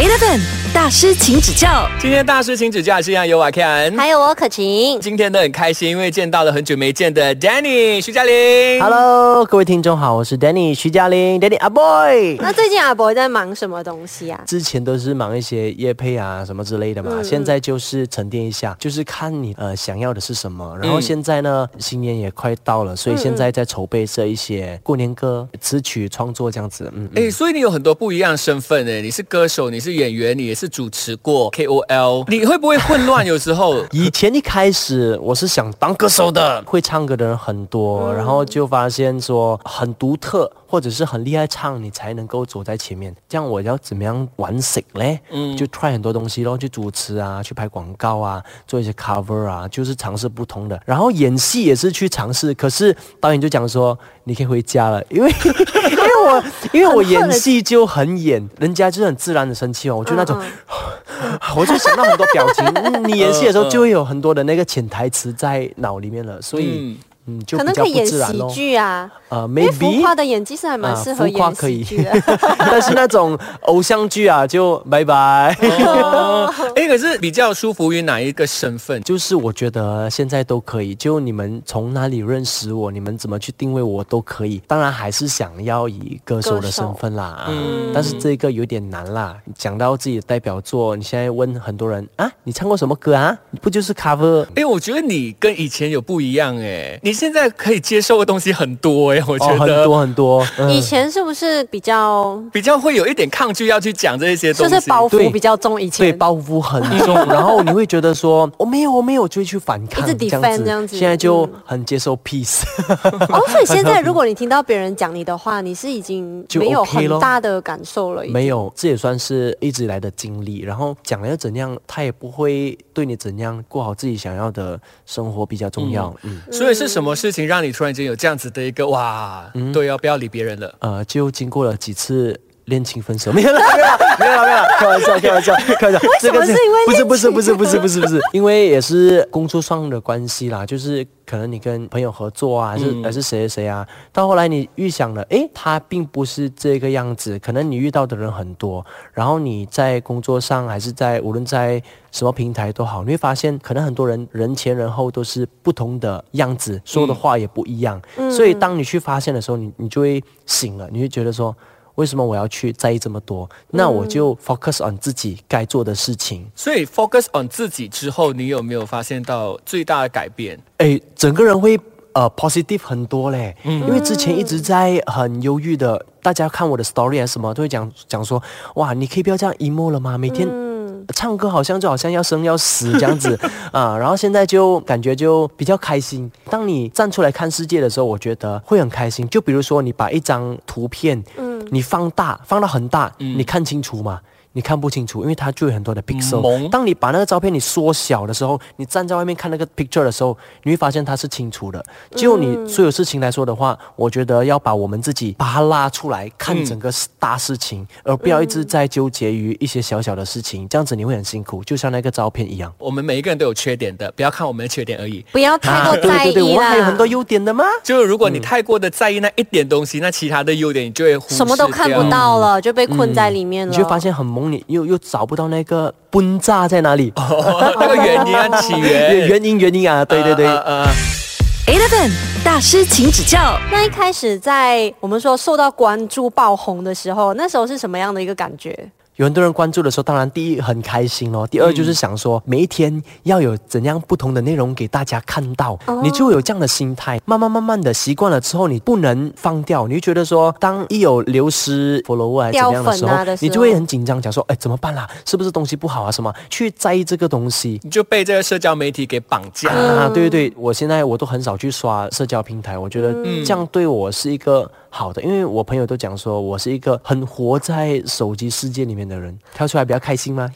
8 FM. 大师，请指教。今天大师请指教，是让有瓦 Ken，还有我可晴。今天呢很开心，因为见到了很久没见的 Danny 徐嘉玲。Hello，各位听众好，我是 Danny 徐嘉玲，Danny 阿 boy。那最近阿 boy 在忙什么东西啊？之前都是忙一些夜配啊什么之类的嘛，现在就是沉淀一下，就是看你呃想要的是什么。然后现在呢，新年也快到了，所以现在在筹备这一些过年歌词曲创作这样子。嗯，哎，所以你有很多不一样的身份哎，你是歌手，你是演员，你也是主持过 KOL，你会不会混乱？有时候。以前一开始我是想当歌手的，会唱歌的人很多，然后就发现说很独特。或者是很厉害唱，你才能够走在前面。这样我要怎么样玩死嘞？嗯，就 try 很多东西咯，去主持啊，去拍广告啊，做一些 cover 啊，就是尝试不同的。然后演戏也是去尝试，可是导演就讲说你可以回家了，因为 因为我因为我演戏就很演，人家就是很自然的生气哦，我就那种。我就想到很多表情，嗯你演戏的时候就会有很多的那个潜台词在脑里面了，所以嗯就比较可能可以演喜不自然咯。剧啊，呃因为浮，maybe 夸的演技是还蛮适合演喜剧的。但是那种偶像剧啊，就拜拜。哦，哎，可是比较舒服于哪一个身份？就是我觉得现在都可以，就你们从哪里认识我，你们怎么去定位我都可以。当然还是想要以歌手的身份啦，嗯，但是这个有点难啦。讲到自己的代表作，你现在问很多人啊，你唱过什么歌啊？不就是 cover？哎，我觉得你跟以前有不一样哎，你现在可以接受的东西很多哎，我觉哦，很。多很多。嗯以前是不是比较比较会有一点抗拒要去讲这些东西，就是包袱比较重？以前对，前包袱很重，然后你会觉得说我没有，我没有，就会去反抗，一直 defend 这样子现在就嗯很接受 peace，哦，所以 现在如果你听到别人讲你的话，你是已经没有很大的感受了。没有，这也算是一直以来的经历。然后讲了又怎样，他也不会对你怎样，过好自己想要的生活比较重要。嗯，所以是什么事情让你突然间有这样子的一个哇？嗯对要，不要理别人了。呃，就经过了几次。恋情分手。没有了，没有了，没有啦，没有啦，开玩笑，开玩笑，开玩笑。为什么是因为不是不是不是不是不是不是，因为也是工作上的关系啦，就是可能你跟朋友合作啊，还是、还是谁谁谁啊，到后来你预想了，诶，他并不是这个样子，可能你遇到的人很多，然后你在工作上还是在无论在什么平台都好，你会发现可能很多人人前人后都是不同的样子，说的话也不一样，所以当你去发现的时候，你你就会醒了，你会觉得说。为什么我要去在意这么多？那我就 focus on 自己该做的事情。所以 focus on 自己之后，你有没有发现到最大的改变？哎，整个人会呃 positive 很多嘞。嗯因为之前一直在很忧郁的，大家看我的 story 还是什么，都会讲讲说，哇，你可以不要这样 emo 了吗？每天。唱歌好像就好像要生要死这样子 啊，然后现在就感觉就比较开心。当你站出来看世界的时候，我觉得会很开心。就比如说你把一张图片，嗯，你放大放到很大，你看清楚吗？你看不清楚，因为它就有很多的 pixel。蒙当你把那个照片你缩小的时候，你站在外面看那个 picture 的时候，你会发现它是清楚的。就你所有事情来说的话，我觉得要把我们自己把它拉出来看整个大事情，而不要一直在纠结于一些小小的事情，这样子你会很辛苦，就像那个照片一样。我们每一个人都有缺点的，不要看我们的缺点而已。不要太过在对对对，意我们还有很多，优点的吗？就如果你太过的在意那一点东西，那其他的优点你就会什么都看不。到了，就被困在里面了。你就发现很懵，你又又找不到那个崩炸在哪里。那个原因啊，起源。原因原因啊，对对对。Eleven 大师，请指教。那一开始在我们说受到关注爆红的时候，那时候是什么样的一个感觉？有很多人关注的时候，当然第一很开心哦，第二就是想说每一天要有怎样不同的内容给大家看到，你就会有这样的心态。慢慢慢慢的习惯了之后，你不能放掉，你就觉得说，当一有流失 follower 还是怎么样的时候，啊时候你就会很紧张，讲说，哎，怎么办啦？是不是东西不好啊？什么？去在意这个东西。你就被这个社交媒体给绑架。啊，对对对，我现在我都很少去刷社交平台，我觉得这样对我是一个好的，因为我朋友都讲说我是一个很活在手机世界里面的人，跳出来比较开心吗？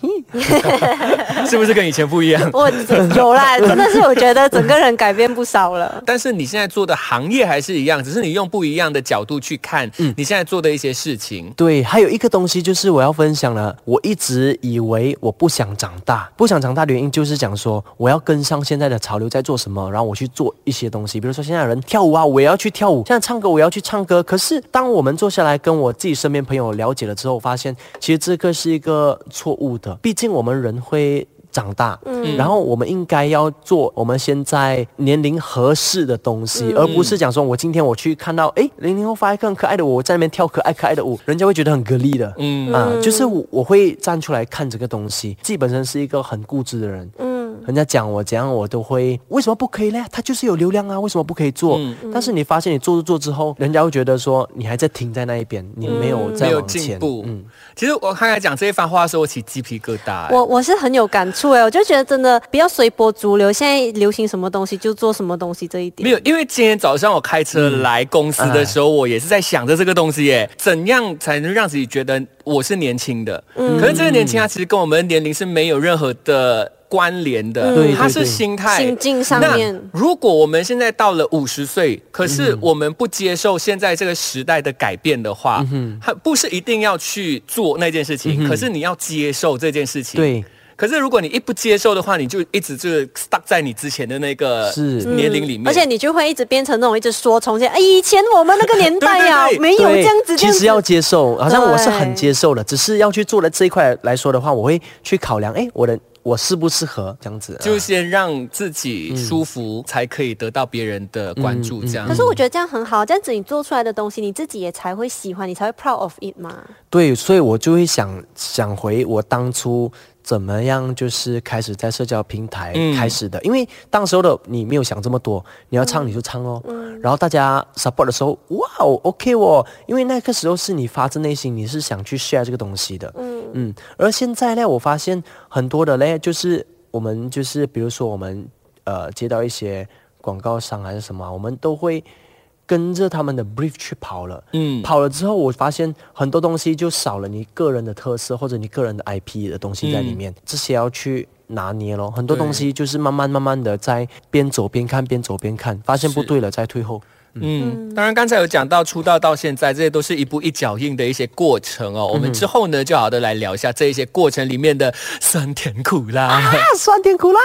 嘿是不是跟以前不一样？我 有啦，真的是我觉得整个人改变不少了。但是你现在做的行业还是一样，只是你用不一样的角度去看嗯你现在做的一些事情。对，还有一个东西就是我要分享了。我一直以为我不想长大，不想长大的原因就是讲说我要跟上现在的潮流在做什么，然后我去做一些东西。比如说现在有人跳舞啊，我也要去跳舞；现在唱歌，我要去唱歌。可是当我们坐下来跟我自己身边朋友了解了之后，发现其实这个是一个错误的。毕竟我们人会。长大，嗯，然后我们应该要做我们现在年龄合适的东西，而不是讲说我今天我去看到，哎，零零后发一个很可爱的我在那边跳可爱可爱的舞，人家会觉得很格力的，嗯。啊，就是我我会站出来看这个东西，自己本身是一个很固执的人，嗯。人家讲我怎样，我都会为什么不可以呢？他就是有流量啊，为什么不可以做？但是你发现你做着做之后，人家会觉得说你还在停在那一边，你没有在往前。嗯，其实我刚才讲这一番话的时候，我起鸡皮疙瘩。我我是很有感触哎，我就觉得真的不要随波逐流，现在流行什么东西就做什么东西这一点。没有，因为今天早上我开车来公司的时候，我也是在想着这个东西耶，怎样才能让自己觉得我是年轻的？嗯，可是这个年轻啊，其实跟我们的年龄是没有任何的。关联的，它是心态、心境上面。如果我们现在到了五十岁，可是我们不接受现在这个时代的改变的话，它不是一定要去做那件事情，可是你要接受这件事情。对。可是如果你一不接受的话，你就一直就是 stuck 在你之前的那个年龄里面，而且你就会一直变成那种一直说从前，哎，以前我们那个年代呀，没有这样子。其实要接受，好像我是很接受的，只是要去做的这一块来说的话，我会去考量，哎，我的。我适不适合这样子？就先让自己舒服，才可以得到别人的关注。这样。可是我觉得这样很好，这样子你做出来的东西，你自己也才会喜欢，你才会 proud of it 嘛。对，所以我就会想想回我当初。怎么样？就是开始在社交平台开始的，因为当时候的你没有想这么多，你要唱你就唱哦。然后大家 support 的时候，哇哦，OK 哦，因为那个时候是你发自内心，你是想去 share 这个东西的。嗯嗯。而现在呢，我发现很多的嘞，就是我们就是比如说我们呃接到一些广告商还是什么，我们都会。跟着他们的 brief 去跑了，嗯，跑了之后，我发现很多东西就少了你个人的特色或者你个人的 IP 的东西在里面，这些要去拿捏咯。很多东西就是慢慢慢慢的在边走边看，边走边看，发现不对了再退后。嗯，当然刚才有讲到出道到现在，这些都是一步一脚印的一些过程哦。我们之后呢，就好的来聊一下这一些过程里面的酸甜苦辣。啊，酸甜苦辣。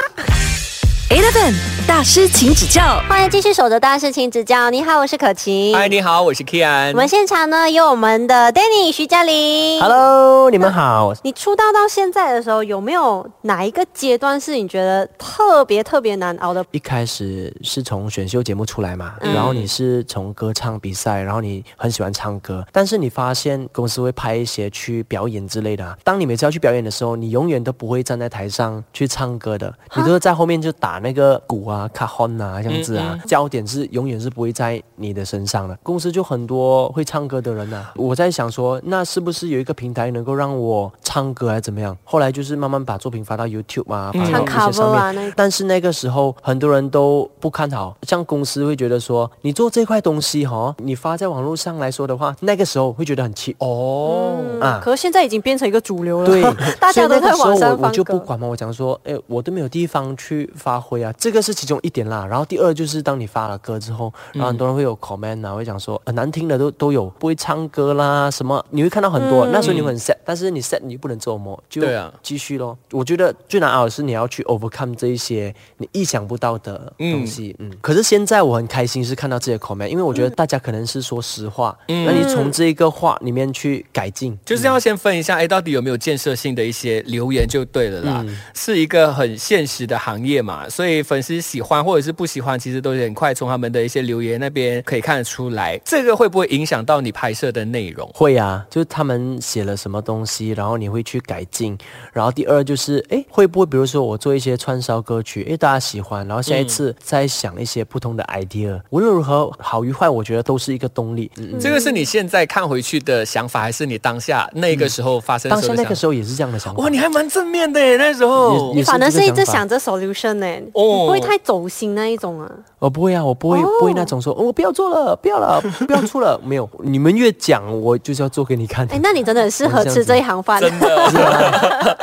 Eleven 大师，请指教。欢迎继续守着大师，请指教。你好，我是可晴。嗨，你好，我是 Kian。我们现场呢有我们的 Danny 徐嘉玲。Hello，你们好。你出道到现在的时候，有没有哪一个阶段是你觉得特别特别难熬的？一开始是从选秀节目出来嘛，然后你是从歌唱比赛，然后你很喜欢唱歌，但是你发现公司会派一些去表演之类的。当你每次要去表演的时候，你永远都不会站在台上去唱歌的，你都是在后面就打。那个鼓啊、卡 honn 啊这样子啊，焦点是永远是不会在你的身上的。公司就很多会唱歌的人呐，我在想说，那是不是有一个平台能够让我唱歌，还是怎么样？后来就是慢慢把作品发到 YouTube 啊，发到一些上面。但是那个时候很多人都不看好，像公司会觉得说，你做这块东西哈，你发在网络上来说的话，那个时候会觉得很气哦啊。可是现在已经变成一个主流了，对，大家都在网上我我就不管嘛，我讲说，哎，我都没有地方去发。会啊，这个是其中一点啦。然后第二就是当你发了歌之后，然后很多人会有 comment 啊，会讲说很难听的都都有，不会唱歌啦什么，你会看到很多。那时候你很 sad，但是你 sad 你不能做么，就继续咯。我觉得最难熬的是你要去 overcome 这一些你意想不到的东西。嗯，可是现在我很开心是看到这些 comment，因为我觉得大家可能是说实话，嗯那你从这一个话里面去改进，就是要先分一下，哎，到底有没有建设性的一些留言就对了啦。是一个很现实的行业嘛。所以粉丝喜欢或者是不喜欢，其实都很快从他们的一些留言那边可以看得出来。这个会不会影响到你拍摄的内容？会啊，就是他们写了什么东西，然后你会去改进。然后第二就是，哎，会不会比如说我做一些串烧歌曲，哎，大家喜欢，然后下一次再想一些不同的 idea。无论如何，好与坏，我觉得都是一个动力。嗯这个是你现在看回去的想法，还是你当下那个时候发生？当下那个时候也是这样的想法。哇，你还蛮正面的耶，那时候你反而是一直想着 solution 呢。不会太走心那一种啊。我不会啊，我不会、不会那种说，哦我不要做了，不要了，不要出了，没有。你们越讲，我就是要做给你看。哎，那你真的很适合吃这一行饭。真的，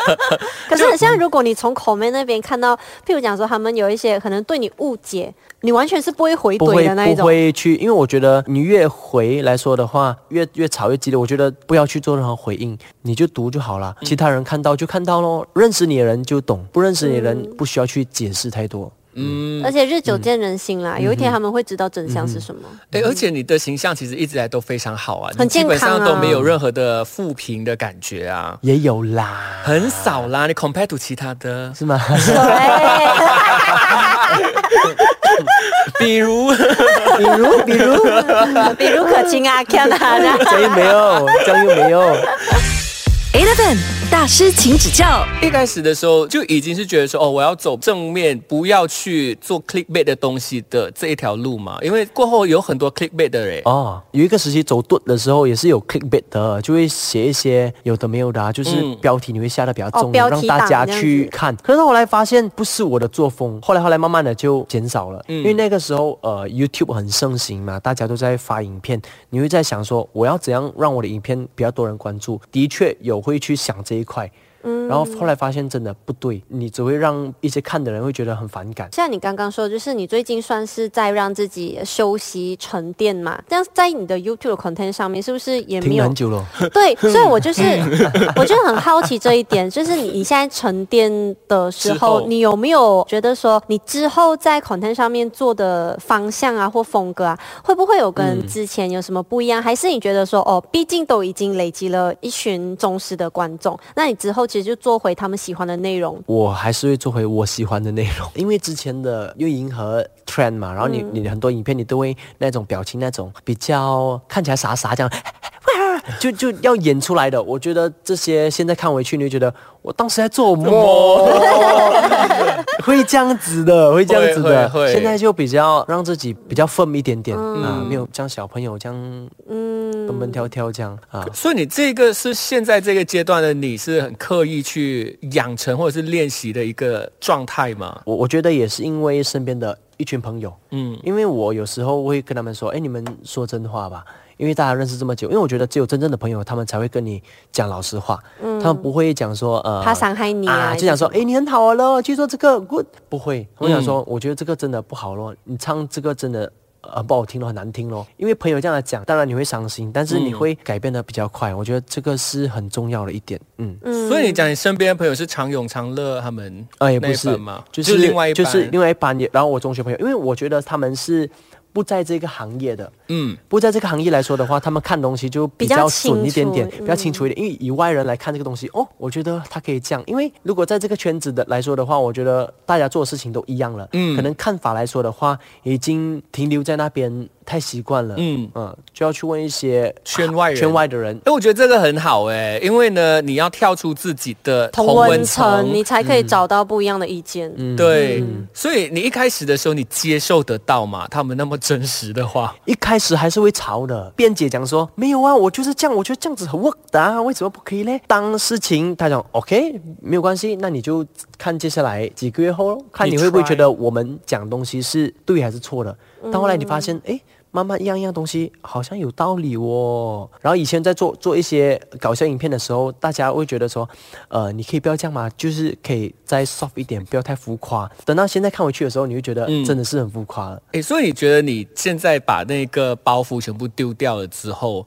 可是很像，如果你从口妹那边看到，譬如讲说他们有一些可能对你误解，你完全是不会回怼的那一种。会去，因为我觉得你越回来说的话，越越吵越激烈。我觉得不要去做任何回应，你就读就好了。其他人看到就看到咯，认识你的人就懂，不认识你的人不需要去解释太多。嗯，而且日久见人心啦，有一天他们会知道真相是什么。哎，而且你的形象其实一直来都非常好啊，基本上都没有任何的负评的感觉啊，也有啦，很少啦。你 compare to 其他的，是吗？对，比如。比如，比如，比如可亲啊，看啊，这样这样又没有，这样又没有。Eleven 大师，请指教。一开始的时候就已经是觉得说，哦，我要走正面，不要去做 clickbait 的东西的这一条路嘛，因为过后有很多 clickbait 的人。哦，有一个时期走盾的时候也是有 clickbait 的，就会写一些有的没有的、啊，就是嗯标题你会下的比较重，哦让大家去看。可是后来发现不是我的作风，后来后来慢慢的就减少了，因为那个时候呃 YouTube 很盛行嘛，大家都在发影片，你会在想说我要怎样让我的影片比较多人关注，的确有会去想这一块。然后后来发现真的不对，你只会让一些看的人会觉得很反感。像你刚刚说，就是你最近算是在让自己休息沉淀嘛？这样在你的 YouTube 的 content 上面，是不是也没有停很久了，对，所以我就是，我就很好奇这一点，就是你你现在沉淀的时候，你有没有觉得说，你之后在 content 上面做的方向啊或风格啊，会不会有跟之前有什么不一样？还是你觉得说，哦，毕竟都已经累积了一群忠实的观众，那你之后其实就做回他们喜欢的内容？我还是会做回我喜欢的内容，因为之前的又迎合 trend 嘛，然后你、你很多影片你都会那种表情那种比较看起来傻傻这样，就 就要演出来的。我觉得这些现在看回去，你就觉得我当时在做梦，会这样子的，会这样子的。现在就比较让自己比较 firm 一点点、啊，没有像小朋友这样嗯，蹦蹦跳跳这样啊。所以你这个是现在这个阶段的你是很刻意去养成或者是练习的一个状态吗？我我觉得也是因为身边的一群朋友，嗯，因为我有时候会跟他们说，哎，你们说真话吧，因为大家认识这么久，因为我觉得只有真正的朋友，他们才会跟你讲老实话，他们不会讲说呃，怕伤害你啊就讲说，这种哎，你很好了，去做这个 good，不会，我想嗯说，我觉得这个真的不好咯，你唱这个真的。呃，不好听咯，很难听咯。因为朋友这样来讲，当然你会伤心，但是你嗯会改变的比较快。我觉得这个是很重要的一点。嗯，所以你讲你身边的朋友是常永、常乐他们啊，也不是嘛？就是另外一班，就是另外一班。然后我中学朋友，因为我觉得他们是不在这个行业的，嗯，不在这个行业来说的话，他们看东西就比较准一点点，比较清楚比较清楚一点。因为以外人来看这个东西，哦，我觉得他可以这样。因为如果在这个圈子的来说的话，我觉得大家做的事情都一样了，嗯。可能看法来说的话，已经停留在那边太习惯了，嗯嗯就要去问一些圈外人圈外的人。哎，我觉得这个很好哎，因为呢，你要跳出自己的同温层，你才可以找到不一样的意见。嗯对，所以你一开始的时候，你接受得到吗？他们那么真实的话，一开始还是会吵的，辩解讲说没有啊，我就是这样，我觉得这样子很 work 的啊，为什么不可以嘞？当事情他讲 OK 没有关系，那你就看接下来几个月后咯，看你会不会觉得我们讲东西是对还是错的。到后来你发现，哎。慢慢一样一样东西好像有道理哦。然后以前在做做一些搞笑影片的时候，大家会觉得说，呃，你可以不要这样嘛，就是可以再 soft 一点，不要太浮夸。等到现在看回去的时候，你会觉得嗯真的是很浮夸了。哎，所以你觉得你现在把那个包袱全部丢掉了之后，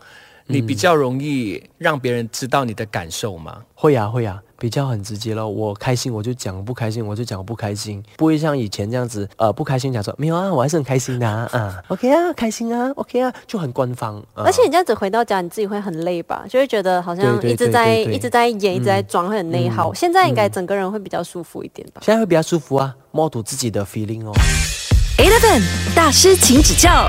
你比较容易让别人知道你的感受吗？会呀、会呀、比较很直接咯。我开心我就讲，不开心我就讲不开心，不会像以前这样子，呃，不开心讲说没有啊，我还是很开心的啊，啊，OK 啊，开心啊，OK 啊，就很官方。啊而且你这样子回到家，你自己会很累吧？就会觉得好像一直在一直在演，一直在装，会很内耗。现在应该整个人会比较舒服一点吧？现在会比较舒服啊，摸读自己的 feeling 哦。Eleven 大师，请指教。